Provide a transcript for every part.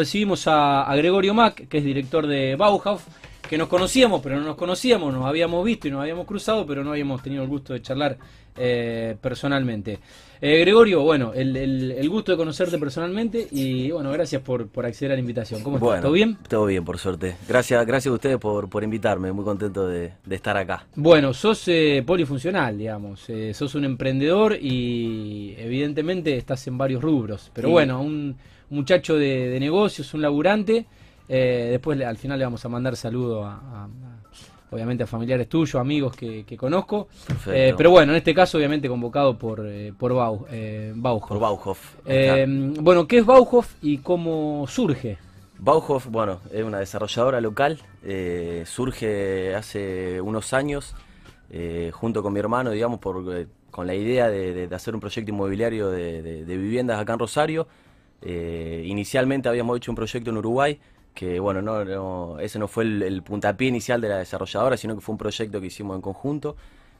Recibimos a, a Gregorio Mac, que es director de Bauhaus, que nos conocíamos, pero no nos conocíamos, nos habíamos visto y nos habíamos cruzado, pero no habíamos tenido el gusto de charlar eh, personalmente. Eh, Gregorio, bueno, el, el- el gusto de conocerte personalmente y bueno, gracias por, por acceder a la invitación. ¿Cómo estás? Bueno, ¿Todo bien? Todo bien, por suerte. Gracias, gracias a ustedes por, por invitarme. Muy contento de, de estar acá. Bueno, sos eh, polifuncional, digamos. eh, sos un emprendedor y evidentemente estás en varios rubros. Pero Sí. bueno, un muchacho de, de negocios, un laburante. eh, después al final le vamos a mandar saludo a, a- a- obviamente a familiares tuyos, amigos que, que conozco. Eh, pero bueno, en este caso obviamente convocado por, eh, por Bau, Bauhof. Por Bauhof. Eh, bueno, ¿qué es Bauhof y cómo surge? Bauhof, bueno, es una desarrolladora local. surge hace unos años junto con mi hermano, digamos, por, con la idea de, de- de hacer un proyecto inmobiliario de, de- de viviendas acá en Rosario. Eh, inicialmente habíamos hecho un proyecto en Uruguay, que bueno, no, no- ese no fue el, el puntapié inicial de la desarrolladora, sino que fue un proyecto que hicimos en conjunto.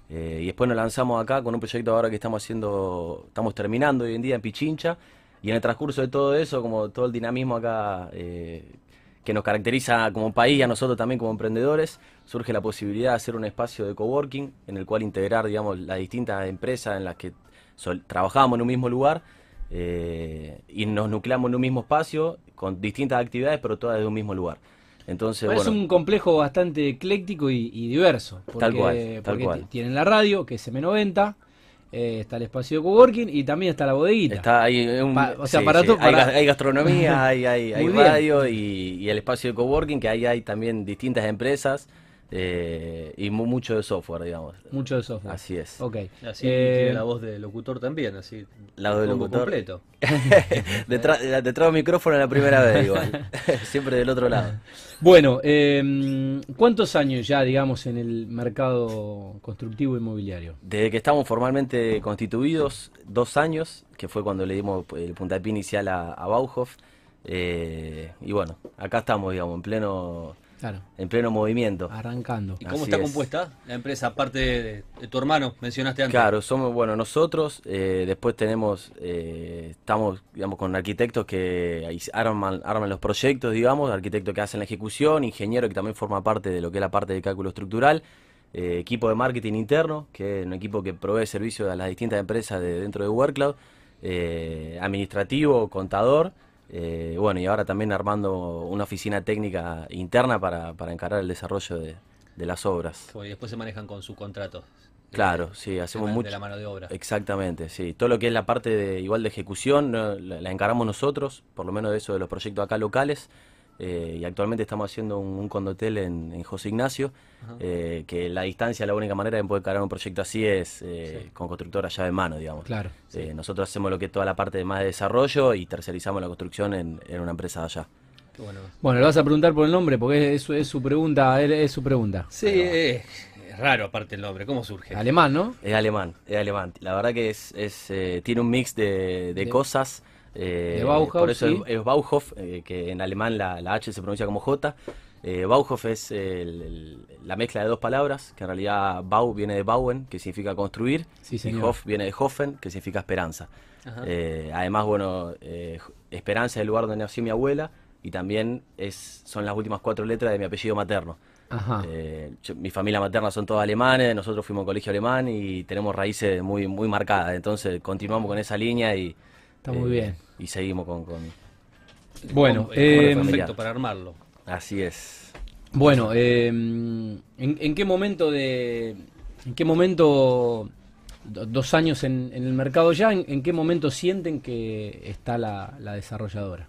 Eh, y después nos lanzamos acá con un proyecto ahora que estamos haciendo, estamos terminando hoy en día en Pichincha. Y en el transcurso de todo eso, como todo el dinamismo acá eh, que nos caracteriza como país y a nosotros también como emprendedores, surge la posibilidad de hacer un espacio de coworking en el cual integrar, digamos, las distintas empresas en las que trabajábamos en un mismo lugar eh, y nos nucleamos en un mismo espacio con distintas actividades, pero todas de un mismo lugar. Entonces, es bueno, un complejo bastante ecléctico y, y diverso. Porque, Tal cual, tal porque cual. t- tienen la radio, que es M90, eh, está el espacio de coworking y también está la bodeguita. Está ahí un- Pa- o sea, sí, para sí, todo- hay, para- ga- hay gastronomía, hay, radio y, y el espacio de coworking, que ahí hay también distintas empresas eh, y mu- mucho de software, digamos. Mucho de software. Así es. Ok. Así Eh, tiene la voz de locutor también, así. La voz de locutor. completo. detrás, detrás del micrófono la primera vez igual. Siempre del otro lado. Bueno, eh, ¿cuántos años ya, digamos, en el mercado constructivo inmobiliario? Desde que estamos formalmente constituidos, dos años, que fue cuando le dimos el puntapié inicial a, a Bauhof. eh, y bueno, acá estamos, digamos, en pleno, Claro, en pleno movimiento. arrancando. ¿Y cómo Así está es. compuesta la empresa, aparte de, de tu hermano, mencionaste antes? Claro, somos, bueno, nosotros, eh, después tenemos, eh, estamos, digamos, con arquitectos que arman, arman los proyectos, digamos, arquitectos que hacen la ejecución, ingeniero que también forma parte de lo que es la parte de cálculo estructural, eh, equipo de marketing interno, que es un equipo que provee servicios a las distintas empresas de, dentro de WorkCloud, eh, administrativo, contador, eh, bueno, y ahora también armando una oficina técnica interna para, para encarar el desarrollo de, de las obras. Y después se manejan con subcontratos. Claro, sí, hacemos mucho. De la mano de obra. Exactamente, sí. Todo lo que es la parte de, igual de ejecución la encaramos nosotros, por lo menos de eso de los proyectos acá locales. Eh, y actualmente estamos haciendo un, un condotel en, en José Ignacio, eh, que la distancia, la única manera de poder encarar un proyecto así es eh, Sí. con constructora llave en mano, digamos. Claro. Eh, nosotros hacemos lo que es toda la parte de más de desarrollo y tercerizamos la construcción en, en una empresa de allá. Qué bueno. Bueno, le vas a preguntar por el nombre porque es, es su pregunta, es, es su pregunta. Sí, eh, es raro aparte el nombre. ¿Cómo surge? Alemán, ¿no? Es alemán, es alemán. La verdad que es, es eh, tiene un mix de, de De- cosas. Eh, de Bauhaus, por eso sí. es, es Bauhof, eh, que en alemán la, la H se pronuncia como J. Eh, Bauhof es el- el- la mezcla de dos palabras, que en realidad Bau viene de Bauen, que significa construir, Sí, y. Hof viene de Hofen, que significa esperanza. Eh, además, bueno, eh, esperanza es el lugar donde nació mi abuela, y también es, son las últimas cuatro letras de mi apellido materno. Ajá. Eh, yo- mi familia materna son todos alemanes, nosotros fuimos a colegio alemán y tenemos raíces muy, muy marcadas. Entonces continuamos con esa línea y, Está muy eh, bien. y seguimos con, con- Bueno, Com- eh, perfecto para armarlo. Así es. Bueno, eh, ¿en, en qué momento de, en qué momento do- dos años en, en el mercado ya, en, en qué momento sienten que está la, la desarrolladora?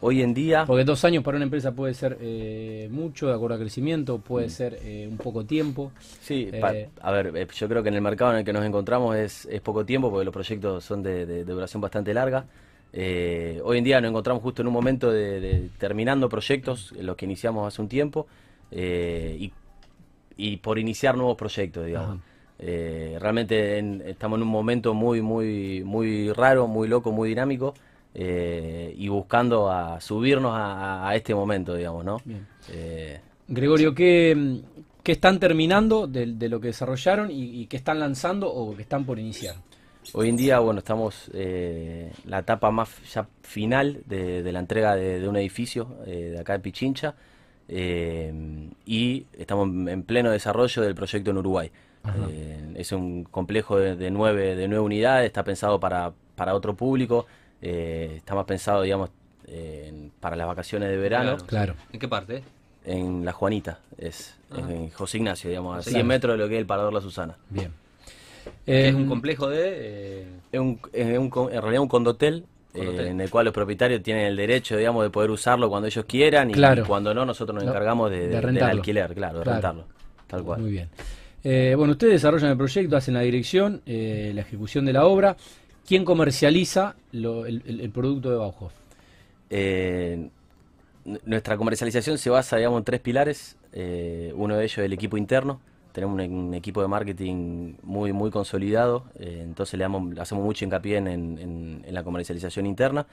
Hoy en día, Porque dos años para una empresa puede ser eh, mucho, de acuerdo a crecimiento, puede ser eh, un poco tiempo. sí, eh, pa- a ver, eh, yo creo que en el mercado en el que nos encontramos es, es poco tiempo porque los proyectos son de, de- de duración bastante larga. Eh, hoy en día nos encontramos justo en un momento de, de terminando proyectos, los que iniciamos hace un tiempo, eh, y, y por iniciar nuevos proyectos, digamos. Eh, realmente en- estamos en un momento muy, muy, muy raro, muy loco, muy dinámico, eh, y buscando a subirnos a, a este momento, digamos, ¿no? Eh, Gregorio, ¿qué, qué están terminando de, de lo que desarrollaron y, y qué están lanzando o que están por iniciar? Hoy en día, bueno, estamos eh, la etapa más ya final de, de la entrega de, de un edificio eh, de acá de Pichincha y estamos en- en pleno desarrollo del proyecto en Uruguay. Es un complejo de, de nueve, de nueve unidades, está pensado para, para otro público, eh, está más pensado, digamos, en- para las vacaciones de verano. Claro. ¿En qué parte? En La Juanita, es Ajá. en José Ignacio, digamos, a José 100 Ignacio. metros de lo que es el Parador La Susana. Bien. Es un Em, complejo de... eh, Es un, es un en realidad un condotel, eh, en el cual los propietarios tienen el derecho, digamos, de poder usarlo cuando ellos quieran y, Claro. y cuando no, nosotros nos No, encargamos de, de de- del alquiler, claro, de Claro. rentarlo, tal cual. Muy bien. Eh, bueno, ustedes desarrollan el proyecto, hacen la dirección, eh, la ejecución de la obra. ¿Quién comercializa el, producto de Bauhof? Eh, nuestra comercialización se basa, digamos, en tres pilares. Eh, uno de ellos es el equipo interno. Tenemos un, equipo de marketing muy, consolidado, eh, entonces le damos, hacemos mucho hincapié en, la comercialización interna.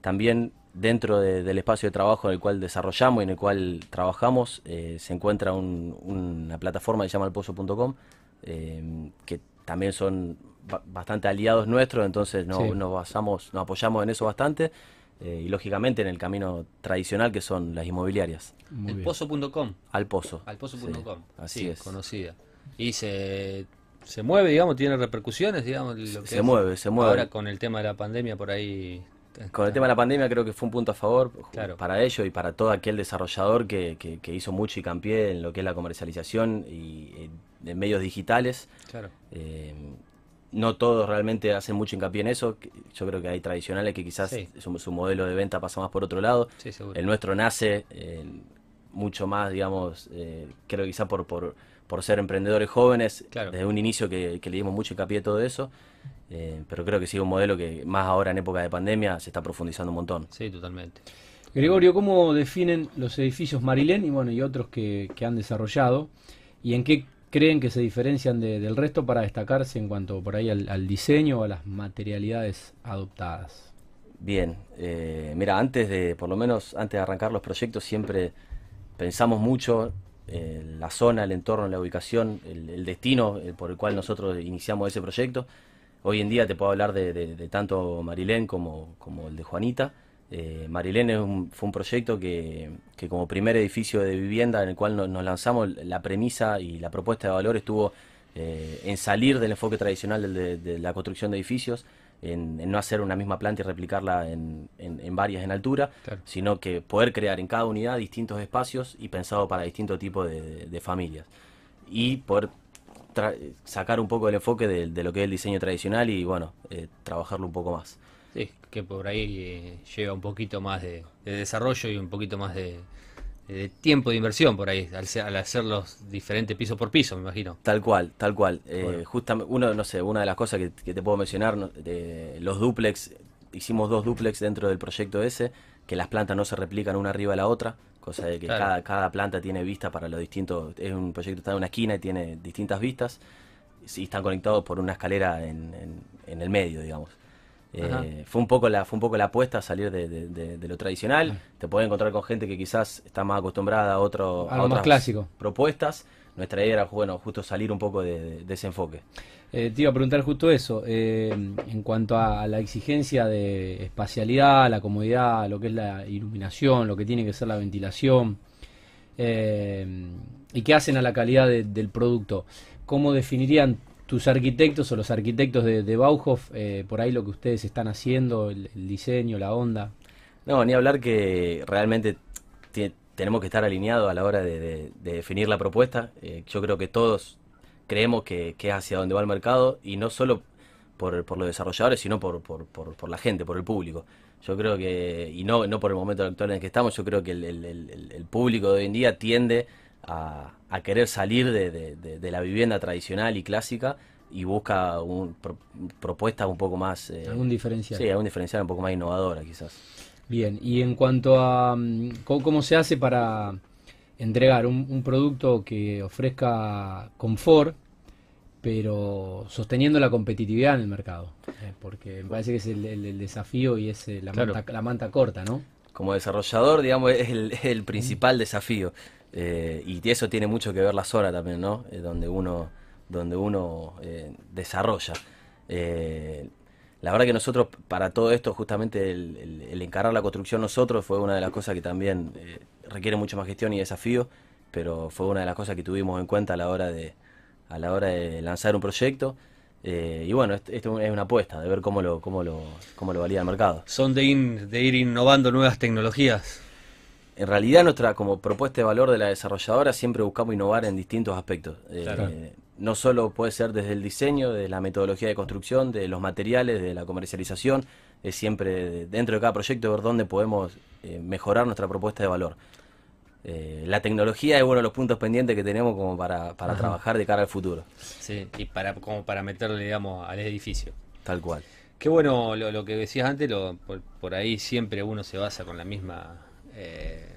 También dentro de- del espacio de trabajo en el cual desarrollamos y en el cual trabajamos eh, se encuentra un- una plataforma que se llama elpozo.com, que también son bastante aliados nuestros, entonces no- Sí. nos basamos, nos apoyamos en eso bastante eh, y lógicamente en el camino tradicional que son las inmobiliarias. Muy bien. Elpozo.com. Al pozo. Alpozo.com. Sí, así Sí, es. conocida. Y se, se mueve, digamos, tiene repercusiones, digamos. Lo que Se es- mueve, se mueve. Ahora con el tema de la pandemia por ahí... Con el tema de la pandemia creo que fue un punto a favor Claro. para ellos y para todo aquel desarrollador que, que- que hizo mucho hincapié en lo que es la comercialización y eh, de medios digitales. Claro. Eh, no todos realmente hacen mucho hincapié en eso. que- Yo creo que hay tradicionales que quizás Sí. su, su modelo de venta pasa más por otro lado. Sí. El nuestro nace eh, mucho más, digamos, eh, creo que quizá por, por, por ser emprendedores jóvenes, Claro. desde un inicio que, que le dimos mucho hincapié a todo eso, eh, pero creo que sigue un modelo que más ahora en época de pandemia se está profundizando un montón. Sí, totalmente. Gregorio, ¿cómo definen los edificios Marilén y bueno y otros que, que han desarrollado? ¿Y en qué creen que se diferencian de- del resto para destacarse en cuanto por ahí al, diseño o a las materialidades adoptadas? Bien, eh, mira, antes de, por lo menos antes de arrancar los proyectos, siempre pensamos mucho en la zona, el entorno, la ubicación, el, destino eh, por el cual nosotros iniciamos ese proyecto. Hoy en día te puedo hablar de, de- de tanto Marilén como, como el de Juanita. Eh, Marilén un- fue un proyecto que, que como primer edificio de vivienda en el cual nos, nos lanzamos, la premisa y la propuesta de valor estuvo eh, en salir del enfoque tradicional de, de la construcción de edificios, en, en no hacer una misma planta y replicarla en, en- en varias en altura, Claro. sino que poder crear en cada unidad distintos espacios y pensado para distintos tipos de, de- de familias. Y poder sacar un poco el enfoque de, de lo que es el diseño tradicional y bueno, eh, trabajarlo un poco más. Sí, que por ahí eh, lleva un poquito más de, de desarrollo y un poquito más de, de tiempo de inversión por ahí, al, al hacerlos diferentes piso por piso, me imagino. Tal cual, tal cual. Eh, Bueno. justamente, uno, no sé, una de las cosas que, que te puedo mencionar, de los duplex, hicimos dos duplex dentro del proyecto ese, que las plantas no se replican una arriba de la otra, cosa de que Claro. cada, cada planta tiene vista para los distintos, es un proyecto que está en una esquina y tiene distintas vistas, y están conectados por una escalera en, en- en el medio, digamos. Eh, fue un poco la fue un poco la apuesta a salir de, de- de- de lo tradicional. Te puedes encontrar con gente que quizás está más acostumbrada a otro a Algo más otras clásico. propuestas. Nuestra idea era bueno justo salir un poco de, ese enfoque. Eh, te iba a preguntar justo eso, eh, en cuanto a la exigencia de espacialidad, la comodidad, lo que es la iluminación, lo que tiene que ser la ventilación, y qué hacen a la calidad de- del producto. ¿Cómo definirían tus arquitectos o los arquitectos de, de Bauhof eh, por ahí lo que ustedes están haciendo, el, diseño, la onda? No, ni hablar que realmente tenemos que estar alineados a la hora de, de- de definir la propuesta. Eh, yo creo que todos creemos que, que es hacia donde va el mercado y no solo por, por los desarrolladores, sino por, por, por- la gente, por el público. Yo creo que, y no, no por el momento actual en el que estamos, yo creo que el público de hoy en día tiende a, a querer salir de, de- de- de la vivienda tradicional y clásica y busca un, pro- propuestas un poco más... eh, ¿Algún diferencial? Sí, algún diferencial un poco más innovadora quizás. Bien, y en cuanto a mm, cómo, cómo se hace para entregar un, un producto que ofrezca confort, pero sosteniendo la competitividad en el mercado, Eh, porque me parece que es el, el- el desafío y es eh, la, Claro. manta, la manta corta, ¿no? como desarrollador, digamos, es el, es el principal desafío. Eh, y eso tiene mucho que ver la zona también, ¿no? Eh, donde uno, donde uno eh, desarrolla. Eh, la verdad que nosotros, para todo esto, justamente el, encargar la construcción nosotros fue una de las cosas que también eh, requiere mucho más gestión y desafío, pero fue una de las cosas que tuvimos en cuenta a la hora de, a la hora de lanzar un proyecto. Y bueno, esto, es una apuesta de ver cómo lo, cómo lo, cómo lo valía el mercado. ¿Son de, de ir innovando nuevas tecnologías? En realidad nuestra como propuesta de valor de la desarrolladora siempre buscamos innovar en distintos aspectos. Eh, no solo puede ser desde el diseño, de la metodología de construcción, de los materiales, de la comercialización, es siempre dentro de cada proyecto ver dónde podemos eh, mejorar nuestra propuesta de valor. Eh, la tecnología es uno de los puntos pendientes que tenemos como para, trabajar de cara al futuro. Sí, y para, como para meterle, digamos, al edificio. Tal cual. Qué bueno lo, que decías antes, lo, por, ahí siempre uno se basa con la misma eh,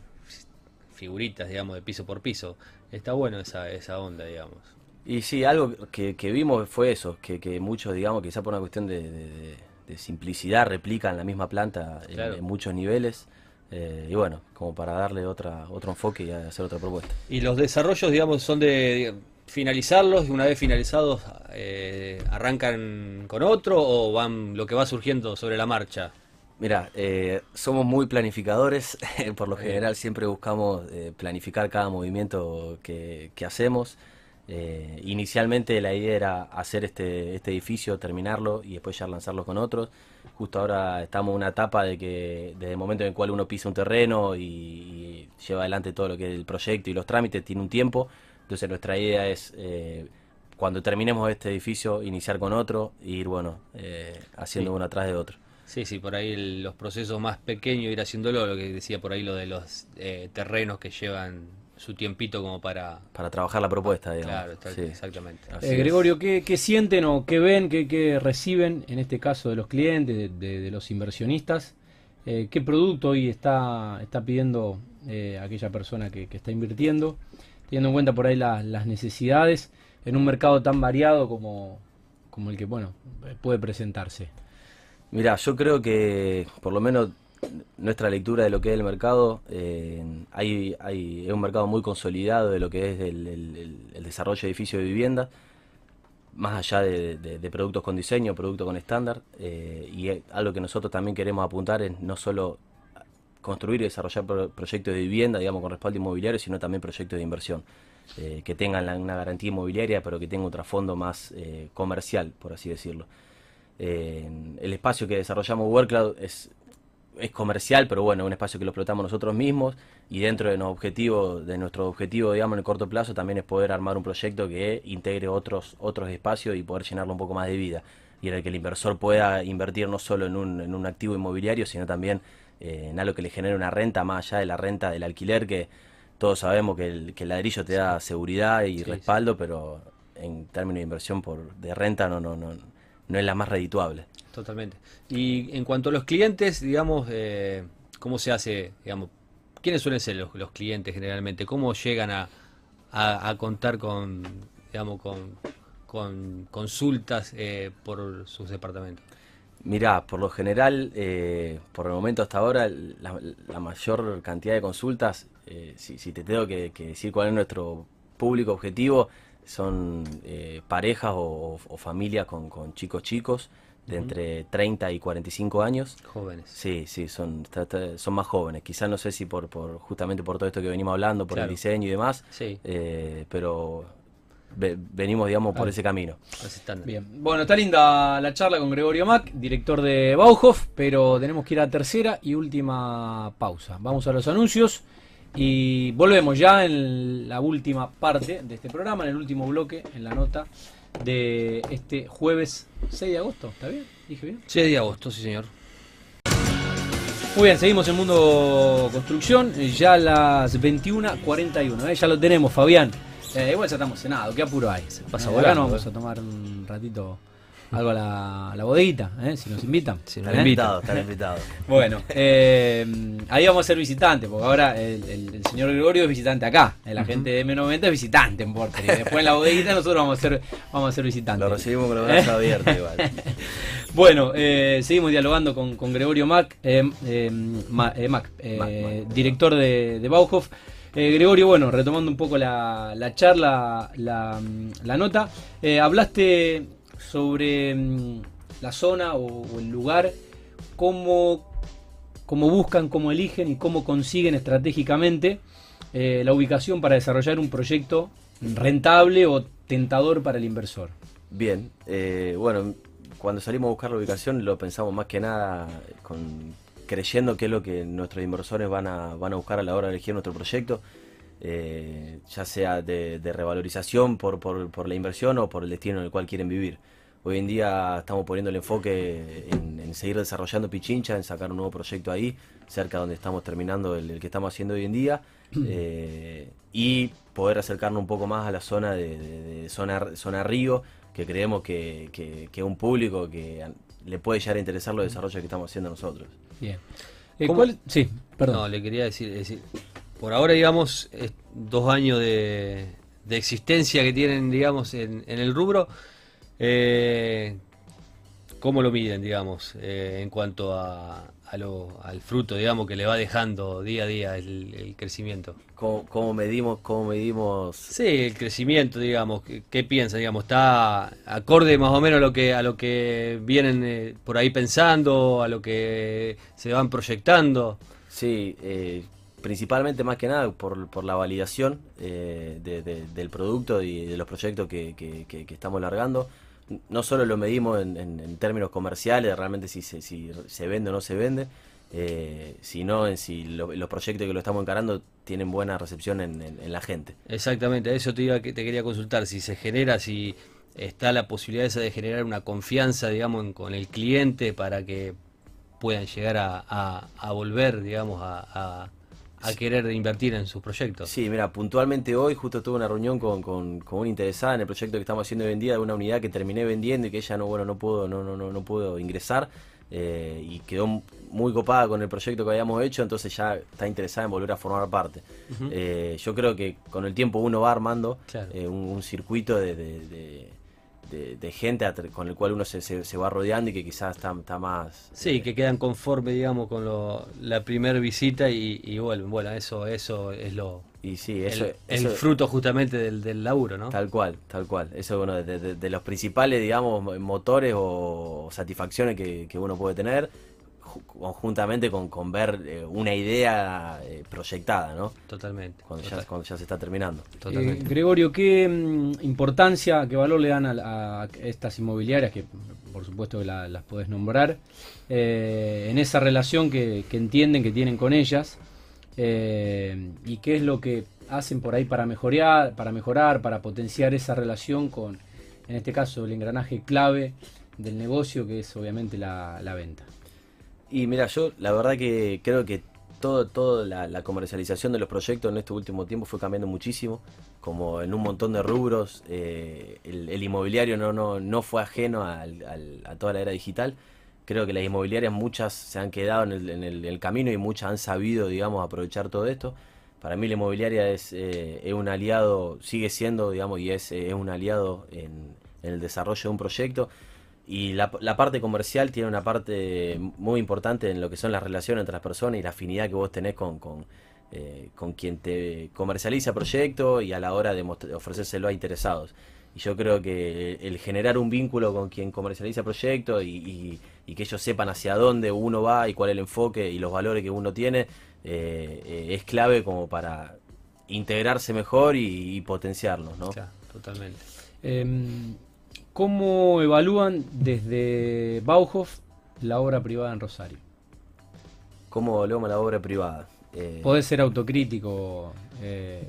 figuritas, digamos, de piso por piso. Está bueno esa, esa onda, digamos. Y sí, algo que, vimos fue eso, que, que muchos, digamos, quizá por una cuestión de, simplicidad, replican la misma planta en, muchos niveles. Eh, y bueno, como para darle otra, otro enfoque y hacer otra propuesta. ¿Y los desarrollos, digamos, son de finalizarlos y una vez finalizados eh, arrancan con otro o van lo que va surgiendo sobre la marcha? Mira, eh, somos muy planificadores, por lo general siempre buscamos planificar cada movimiento que, que hacemos. Eh, inicialmente la idea era hacer este, este edificio, terminarlo y después ya lanzarlo con otros. Justo ahora estamos en una etapa de que desde el momento en el cual uno pisa un terreno y, lleva adelante todo lo que es el proyecto y los trámites, tiene un tiempo. Entonces nuestra idea es, eh, cuando terminemos este edificio, iniciar con otro e ir, bueno, eh, haciendo uno atrás de otro. Sí, sí, por ahí los procesos más pequeños, ir haciéndolo, lo que decía por ahí lo de los terrenos que llevan su tiempito como para... Para trabajar la propuesta, digamos. Claro, exactamente. Eh, Gregorio, ¿qué, sienten o qué ven, qué, reciben, en este caso de los clientes, de, los inversionistas? Eh, ¿Qué producto hoy está, está pidiendo eh, aquella persona que, está invirtiendo? Teniendo en cuenta por ahí las necesidades en un mercado tan variado como, como el que bueno puede presentarse. Mira, yo creo que por lo menos nuestra lectura de lo que es el mercado, eh, hay, es un mercado muy consolidado de lo que es el, desarrollo de edificios de vivienda, más allá de, productos con diseño, productos con estándar, eh, y algo que nosotros también queremos apuntar es no solo construir y desarrollar proyectos de vivienda, digamos, con respaldo inmobiliario, sino también proyectos de inversión, eh, que tengan una garantía inmobiliaria, pero que tengan un trasfondo más comercial, por así decirlo. El espacio que desarrollamos WorkCloud es es comercial, pero bueno, es un espacio que lo explotamos nosotros mismos y dentro de, objetivo, de nuestro objetivo, digamos, en el corto plazo también es poder armar un proyecto que integre otros, otros espacios y poder llenarlo un poco más de vida. Y en el que el inversor pueda invertir no solo en un, en un activo inmobiliario, sino también eh, en algo que le genere una renta más allá de la renta del alquiler, que todos sabemos que el, que el ladrillo te da seguridad y respaldo, pero en términos de inversión por de renta no, no, no, no es la más redituable. Totalmente. Y en cuanto a los clientes, digamos, eh, ¿cómo se hace? Digamos, ¿Quiénes suelen ser los, clientes generalmente? ¿Cómo llegan a, a, contar con, digamos, con, con consultas eh, por sus departamentos? Mirá, por lo general, eh, por el momento hasta ahora, la, mayor cantidad de consultas, si, si, te tengo que, decir cuál es nuestro público objetivo, son parejas o, o familias con, con chicos chicos de entre 30 y 45 años. Jóvenes. Sí, sí, son, son más jóvenes. Quizás no sé si por, por justamente por todo esto que venimos hablando, por el diseño y demás, sí. Eh, pero venimos, digamos, por ese camino. Bien. Bueno, está linda la charla con Gregorio Mac, director de Bauhof, pero tenemos que ir a la tercera y última pausa. Vamos a los anuncios y volvemos ya en la última parte de este programa, en el último bloque, en la nota de este jueves 6 de agosto. ¿Está bien? ¿Dije bien? 6 de agosto, sí, señor. Muy bien, seguimos en Mundo Construcción, ya a las 21.41. ¿eh? Ya lo tenemos, Fabián. Eh, igual ya estamos cenados, ¿qué apuro hay? Pasa eh, vamos a tomar un ratito algo a la, la bodeguita, ¿eh? si nos invitan. Si nos invitado, están invitados. Bueno, eh, ahí vamos a ser visitantes, porque ahora el, señor Gregorio es visitante acá, el agente de M90 es visitante en Porter, y después en la bodeguita nosotros vamos a ser, vamos a ser visitantes. Lo recibimos con los brazos abiertos igual. bueno, eh, seguimos dialogando con, con Gregorio Mac, Mac, director de, de Bauhof. Gregorio, bueno, retomando un poco la, la charla, la, la nota, hablaste sobre mm, la zona o, el lugar, cómo, cómo buscan, cómo eligen y cómo consiguen estratégicamente eh, la ubicación para desarrollar un proyecto rentable o tentador para el inversor. Bien, eh, bueno, cuando salimos a buscar la ubicación lo pensamos más que nada creyendo que es lo que nuestros inversores van a, van a buscar a la hora de elegir nuestro proyecto, eh, ya sea de, de revalorización por, por, por la inversión o por el destino en el cual quieren vivir. Hoy en día estamos poniendo el enfoque en, en seguir desarrollando Pichincha, en sacar un nuevo proyecto ahí, cerca donde estamos terminando el, el que estamos haciendo hoy en día, eh, y poder acercarnos un poco más a la zona de, de- de zona, zona Río, que creemos que, que, que un público que le puede llegar a interesar los desarrollos que estamos haciendo nosotros. Bien. Eh. ¿cuál- Sí, perdón. No, le quería decir, por ahora, digamos, es dos años de, de existencia que tienen, digamos, en, en el rubro, eh, ¿cómo lo miden, digamos, eh, en cuanto a, a lo- al fruto, digamos, que le va dejando día a día el, el crecimiento? ¿Cómo, cómo medimos, cómo medimos Sí, el crecimiento, digamos, ¿qué, qué piensan? Digamos, ¿está acorde más o menos a lo que, a lo que vienen eh, por ahí pensando, a lo que se van proyectando? Sí, eh, principalmente más que nada por, por la validación eh, de- de- del producto y de los proyectos que, que- estamos largando. No solo lo medimos en, términos comerciales, realmente si se, si se vende o no se vende, eh, sino en si lo- los proyectos que lo estamos encarando tienen buena recepción en, la gente. Exactamente, eso te, iba, te quería consultar, si se genera, si está la posibilidad de generar una confianza, digamos, con el cliente para que puedan llegar a, a- a volver, digamos, a, a- querer invertir en sus proyectos. Sí, mira, puntualmente hoy justo tuve una reunión con, con, con una interesada en el proyecto que estamos haciendo hoy en día de una unidad que terminé vendiendo y que ella no, bueno, no pudo, no, no, no, no pudo ingresar eh, y quedó muy copada con el proyecto que habíamos hecho, entonces ya está interesada en volver a formar parte. Eh, yo creo que con el tiempo uno va armando Claro. eh, un, un circuito de, de- de- de- de gente con el cual uno se, se- se va rodeando y que quizás está, está más... Sí, eh, que quedan conformes, digamos, con lo- la primera visita y, y vuelven. Bueno, eso, eso es lo y sí, el, eso, el eso- fruto justamente del, del laburo, ¿no? Tal cual, tal cual. Eso es uno de, de- de los principales, digamos, mo- motores o satisfacciones que, que uno puede tener, conjuntamente con, con ver eh, una idea eh, proyectada, ¿no? Totalmente. Cuando ya, cuando ya se está terminando. totalmente. Eh, Gregorio, ¿qué mm, importancia, qué valor le dan a, a estas inmobiliarias, que por supuesto que la- las podés nombrar, eh, en esa relación que, que entienden que tienen con ellas? eh, ¿Y qué es lo que hacen por ahí para mejorar, para mejorar, para potenciar esa relación con, en este caso, el engranaje clave del negocio, que es obviamente la, la venta? Y mira, yo la verdad que creo que todo, todo la, la comercialización de los proyectos en este último tiempo fue cambiando muchísimo, como en un montón de rubros. eh, el, inmobiliario no, no, no fue ajeno a toda la era digital. Creo que las inmobiliarias muchas se han quedado en el, camino y muchas han sabido, digamos, aprovechar todo esto. Para mí la inmobiliaria es, eh, un aliado, sigue siendo, digamos, y es, es un aliado en, en el desarrollo de un proyecto. Y la, la parte comercial tiene una parte muy importante en lo que son las relaciones entre las personas y la afinidad que vos tenés con, con, eh, con quien te comercializa el proyecto y a la hora de ofrecérselo a interesados. Y yo creo que el generar un vínculo con quien comercializa el proyecto y, y- y que ellos sepan hacia dónde uno va y cuál es el enfoque y los valores que uno tiene eh, eh, es clave como para integrarse mejor y, y potenciarlos, ¿no? Claro, totalmente. ¿Cómo evalúan desde Bauhof la obra privada en Rosario? ¿Cómo a la obra privada? Eh, Podés ser autocrítico eh,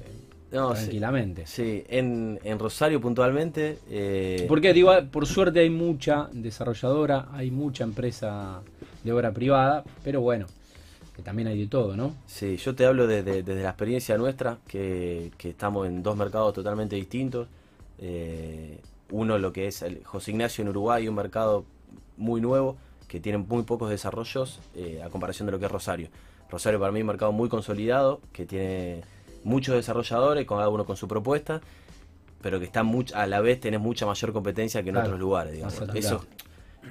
no, tranquilamente. Sí, en, en Rosario puntualmente. eh, Porque digo, por suerte hay mucha desarrolladora, hay mucha empresa de obra privada, pero bueno, que también hay de todo, ¿no? Sí, yo te hablo de- de- desde la experiencia nuestra, que, que estamos en dos mercados totalmente distintos. Uno lo que es el José Ignacio en Uruguay, un mercado muy nuevo, que tiene muy pocos desarrollos eh, a comparación de lo que es Rosario. Rosario para mí es un mercado muy consolidado, que tiene muchos desarrolladores, cada uno con su propuesta, pero que está much- a la vez tenés mucha mayor competencia que en Claro, otros lugares. digamos. Eso,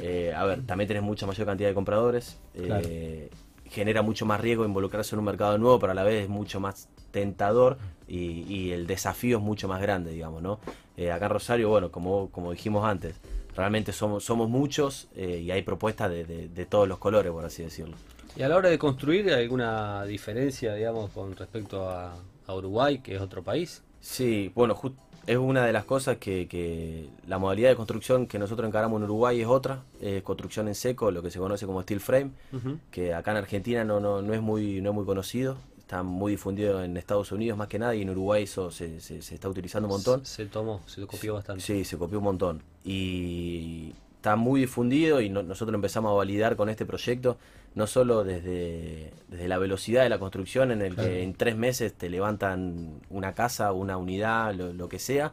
eh, a ver, también tenés mucha mayor cantidad de compradores. eh, genera mucho más riesgo involucrarse en un mercado nuevo, pero a la vez es mucho más tentador y, y el desafío es mucho más grande, digamos, ¿no? Eh, acá en Rosario, bueno, como, como dijimos antes, realmente somos, somos muchos eh, y hay propuestas de, de- de todos los colores, por así decirlo. Y a la hora de construir, ¿hay alguna diferencia, digamos, con respecto a, a Uruguay, que es otro país? Sí, bueno, jus- es una de las cosas que, que la modalidad de construcción que nosotros encaramos en Uruguay es otra, es construcción en seco, lo que se conoce como steel frame, Ujú. que acá en Argentina no, no, no es muy no es muy conocido, está muy difundido en Estados Unidos más que nada y en Uruguay eso se, se- se está utilizando un montón. Se, se tomó, se copió bastante. Sí, se copió un montón. Y está muy difundido y no- nosotros empezamos a validar con este proyecto, no solo desde, desde la velocidad de la construcción, en el Claro. que en tres meses te levantan una casa, una unidad, lo, lo que sea,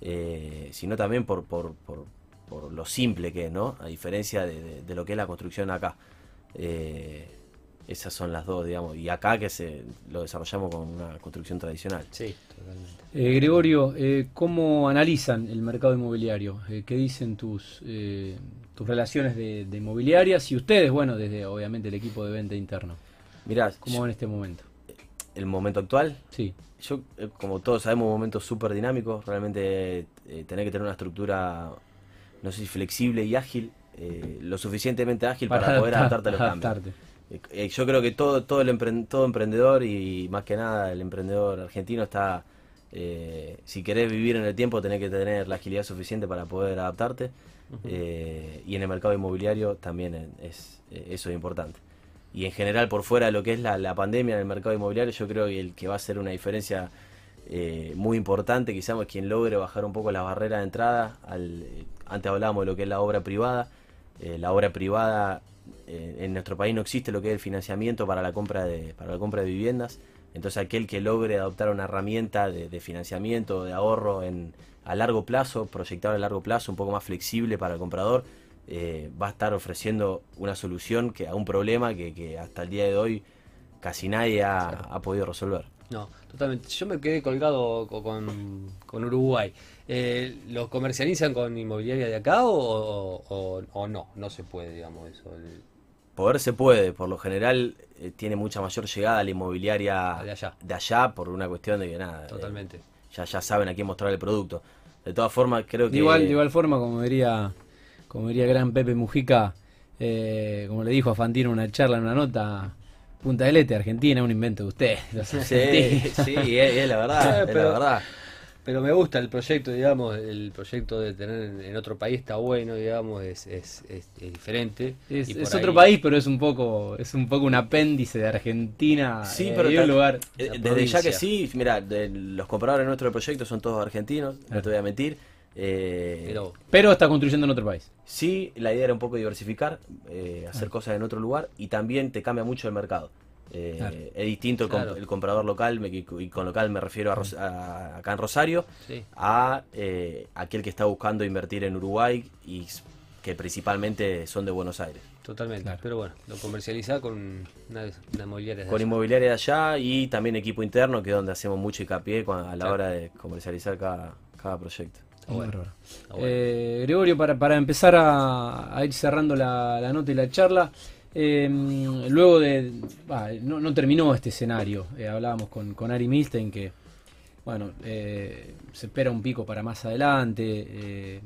eh, sino también por, por, por, por lo simple que es, ¿no? A diferencia de, de- de lo que es la construcción acá. Eh, esas son las dos, digamos. Y acá que se lo desarrollamos con una construcción tradicional. Sí, totalmente. Eh, Gregorio, eh, ¿cómo analizan el mercado inmobiliario? Eh, ¿Qué dicen tus, eh, tus relaciones de, de inmobiliarias y ustedes, bueno, desde obviamente el equipo de venta interno? Mirá, ¿Cómo van este momento? el momento actual, Sí, Yo, eh, como todos sabemos, un momento súper dinámico. Realmente eh, tener que tener una estructura, no sé si flexible y ágil, eh, lo suficientemente ágil para, poder adaptar- adaptarte a los cambios. adaptarte. Eh, yo creo que todo, todo, el empre- todo emprendedor y más que nada el emprendedor argentino está, eh, si querés vivir en el tiempo, tenés que tener la agilidad suficiente para poder adaptarte. Eh, y en el mercado inmobiliario también eh, es, eh, eso es importante. Y en general, por fuera de lo que es la, la pandemia en el mercado inmobiliario, yo creo que el que va a hacer una diferencia eh, muy importante, quizás es quien logre bajar un poco las barreras de entrada. Al, eh, antes hablábamos de lo que es la obra privada. Eh, la obra privada eh, en nuestro país no existe lo que es el financiamiento para la compra de, para la compra de viviendas. Entonces aquel que logre adoptar una herramienta de, de financiamiento, de ahorro en, a largo plazo, proyectado a largo plazo, un poco más flexible para el comprador, eh, va a estar ofreciendo una solución que, a un problema que, que hasta el día de hoy casi nadie ha, ha podido resolver. No, totalmente. Yo me quedé colgado co- con, con Uruguay. Eh, ¿Lo comercializan con inmobiliaria de acá o, o- o no? No se puede, digamos, eso. El- Poder se puede, por lo general eh, tiene mucha mayor llegada a la inmobiliaria De allá. de allá por una cuestión de que nada, eh, totalmente. ya, ya saben a quién mostrar el producto. De todas formas, creo De que... igual, de igual forma, como diría, como diría gran Pepe Mujica, eh, como le dijo a Fantino en una charla, en una nota, Punta del Este, Argentina, un invento de ustedes. los Sí, sí, es, es la verdad, es pero- la verdad. Pero me gusta el proyecto, digamos, el proyecto de tener en, otro país está bueno, digamos, es, es, es- es diferente. Es, Y por es otro ahí- país, pero es un poco es un poco un apéndice de Argentina. Sí, eh, pero y un tal- lugar. Eh, Desde provincia. ya que sí, mira, de- los compradores nuestros del proyecto son todos argentinos, no te voy a mentir. Eh, Pero Pero está construyendo en otro país. Sí, la idea era un poco diversificar, eh, hacer cosas en otro lugar y también te cambia mucho el mercado. Eh, Claro. Es distinto el, comp- Claro. el comprador local, me- y con local me refiero a, Ros- a- acá en Rosario, sí, a eh, aquel que está buscando invertir en Uruguay y que principalmente son de Buenos Aires. totalmente. Claro. Pero bueno, lo comercializa con una, una inmobiliaria de Con allá. inmobiliaria de allá y también equipo interno, que es donde hacemos mucho hincapié cuando- a la Claro. hora de comercializar cada, cada proyecto. Bueno. Eh, Gregorio, para, para empezar a, a ir cerrando la, la nota y la charla, eh, luego de. no, terminó este escenario. Eh, hablábamos con, con Ari Milstein que, bueno, eh, se espera un pico para más adelante. eh,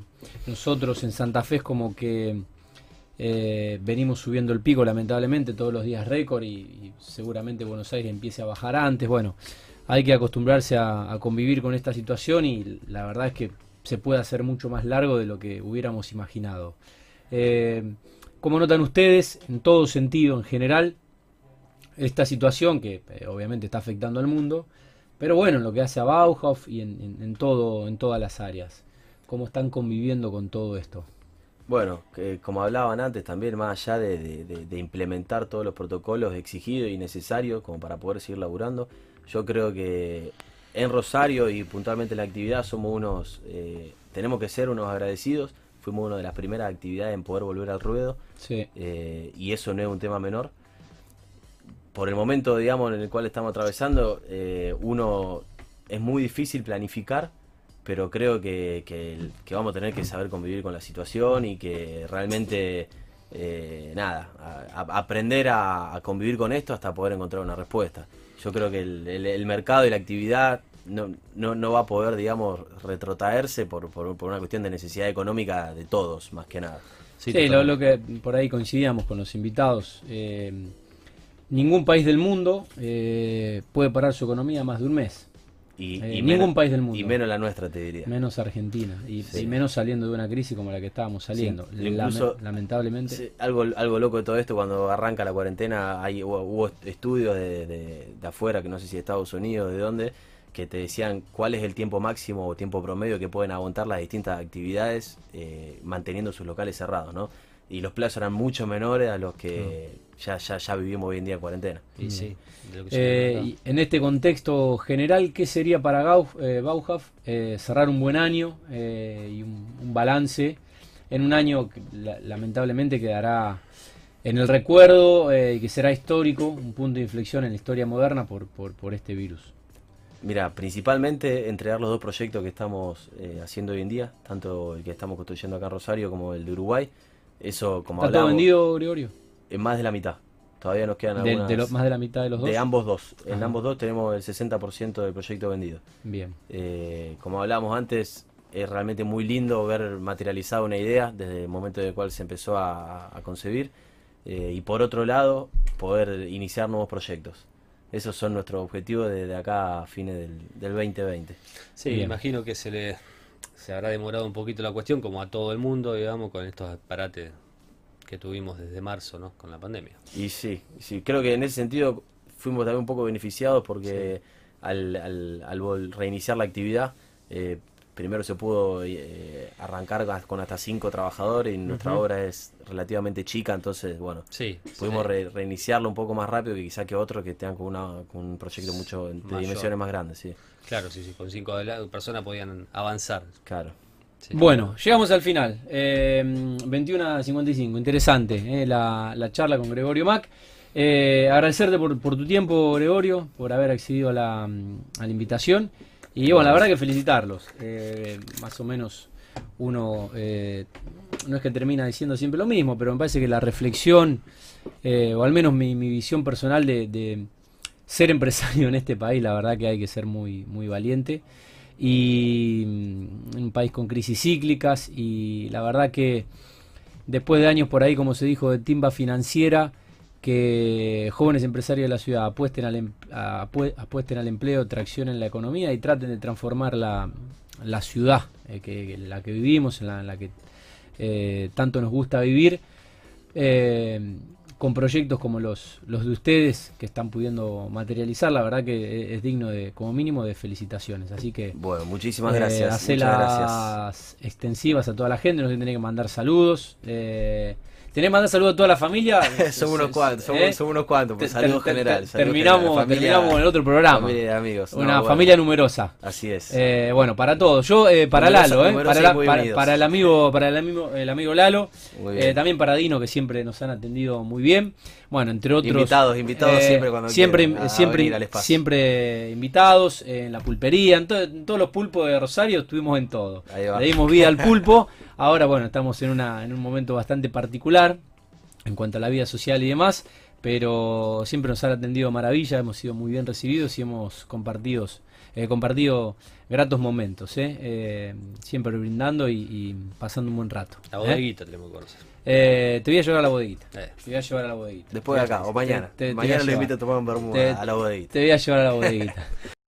nosotros en Santa Fe es como que venimos subiendo el pico, lamentablemente, todos los días récord y, y seguramente Buenos Aires empiece a bajar antes. Bueno, hay que acostumbrarse a, a convivir con esta situación y la verdad es que se puede hacer mucho más largo de lo que hubiéramos imaginado. Eh, como notan ustedes, en todo sentido, en general, esta situación que eh, obviamente está afectando al mundo, pero bueno, en lo que hace a Bauhaus y en, todo, en todas las áreas, cómo están conviviendo con todo esto. Bueno, que como hablaban antes también, más allá de implementar todos los protocolos exigidos y necesarios como para poder seguir laburando, yo creo que en Rosario y puntualmente en la actividad somos unos, eh, tenemos que ser unos agradecidos, fuimos una de las primeras actividades en poder volver al ruedo Sí, eh, y eso no es un tema menor. Por el momento, digamos, en el cual estamos atravesando, eh, uno es muy difícil planificar, pero creo que, que el- que vamos a tener que saber convivir con la situación y que realmente, eh, nada, a- a- aprender a, a convivir con esto hasta poder encontrar una respuesta. Yo creo que el, el- el mercado y la actividad no, no, no va a poder, digamos, retrotraerse por, por, por una cuestión de necesidad económica de todos, más que nada. Sí, lo, lo que por ahí coincidíamos con los invitados. eh, ningún país del mundo eh, puede parar su economía más de un mes. Y, Eh, y ningún menos- país del mundo. Y menos la nuestra, te diría. Menos Argentina. Y, Sí. y menos saliendo de una crisis como la que estábamos saliendo. Sí, incluso- Lame- lamentablemente. Sí, algo, algo loco de todo esto, cuando arranca la cuarentena, hay, hubo, hubo estudios de, de- de afuera, que no sé si de Estados Unidos, de dónde, que te decían cuál es el tiempo máximo o tiempo promedio que pueden aguantar las distintas actividades eh, manteniendo sus locales cerrados, ¿no? Y los plazos eran mucho menores a los que ya, ya, ya vivimos hoy en día en cuarentena. Y sí, de lo que se Eh, y en este contexto general, ¿qué sería para Gau- eh, Bauhaus eh, cerrar un buen año eh, y un, un balance en un año que la- lamentablemente quedará en el recuerdo eh, y que será histórico, un punto de inflexión en la historia moderna por, por, por este virus? Mira, principalmente entregar los dos proyectos que estamos eh, haciendo hoy en día, tanto el que estamos construyendo acá en Rosario como el de Uruguay. Eso, como ¿Está todo hablamos, vendido, Gregorio? en más de la mitad. Todavía nos quedan De, algunas... de lo- más de la mitad de los dos. De ambos dos. En ambos dos tenemos el 60% del proyecto vendido. Bien. Eh, como hablábamos antes, es realmente muy lindo ver materializada una idea desde el momento en el cual se empezó a, a concebir. Eh, y por otro lado, poder iniciar nuevos proyectos. Esos son nuestros objetivos desde acá a fines del, del 2020. Sí, Bien. imagino que se le se habrá demorado un poquito la cuestión, como a todo el mundo, digamos, con estos parates que tuvimos desde marzo, ¿no? Con la pandemia. Y sí, sí, creo que en ese sentido fuimos también un poco beneficiados porque al, al- reiniciar la actividad, eh, primero se pudo eh, arrancar con- hasta cinco trabajadores y nuestra obra es relativamente chica, entonces, bueno, Sí. pudimos sí. re- reiniciarlo un poco más rápido que quizá que otros que tengan con, una, con un proyecto mucho de Mayor. dimensiones más grandes, sí, Claro, sí, sí, con cinco personas podían avanzar. claro. Sí. Bueno, llegamos al final. Eh, 21 a 55. Interesante eh, la, la charla con Gregorio Mac. Eh, agradecerte por, por tu tiempo, Gregorio, por haber accedido a la, a la invitación. Y bueno, la verdad que felicitarlos. Eh, más o menos uno eh, no es que termina diciendo siempre lo mismo, pero me parece que la reflexión, eh, o al menos mi, visión personal de, de ser empresario en este país, la verdad que hay que ser muy, muy valiente y mm, un país con crisis cíclicas y la verdad que después de años por ahí, como se dijo, de timba financiera, que jóvenes empresarios de la ciudad apuesten al, em- apuesten al empleo, traccionen la economía y traten de transformar la, la ciudad eh, que, que- la que vivimos, en la, en la que eh, tanto nos gusta vivir, eh, con proyectos como los, los de ustedes que están pudiendo materializar, la verdad que es, es digno de, como mínimo, de felicitaciones. Así que Bueno, muchísimas eh, gracias. hacelas gracias. extensivas a toda la gente, no se tiene que mandar saludos. ¿Tenés que mandar saludos a toda la familia? Somos unos cuantos, somos, ¿Eh? somos unos cuantos, pues saludos te- te- general. saludos terminamos, general, familia- terminamos el otro programa. Familia de amigos. No, Una bueno, familia numerosa. Así es. Eh, bueno, para todos. Yo, eh, para Numerosa- Lalo, eh, para, la- para, para el amigo, para el amigo, el amigo Lalo, eh, también para Dino, que siempre nos han atendido muy bien. Bueno, entre otros. eh, Invitados, invitados siempre cuando siempre, quieran a siempre, venir al espacio. siempre invitados eh, en la pulpería, en, to- en todos los pulpos de Rosario estuvimos en todo. Le dimos vida al pulpo. Ahora, bueno, estamos en una, en un momento bastante particular en cuanto a la vida social y demás, pero siempre nos han atendido maravilla, hemos sido muy bien recibidos y hemos compartidos, eh, compartido gratos momentos, eh, eh, siempre brindando y, y pasando un buen rato. La ¿eh? bodeguita tenemos que conocer. Eh, te voy a llevar a la bodeguita. Eh. Te voy a llevar a la bodeguita. Después de acá, o mañana. Te- te- mañana lo invito a tomar un vermú Te- a la bodeguita. Te voy a llevar a la bodeguita.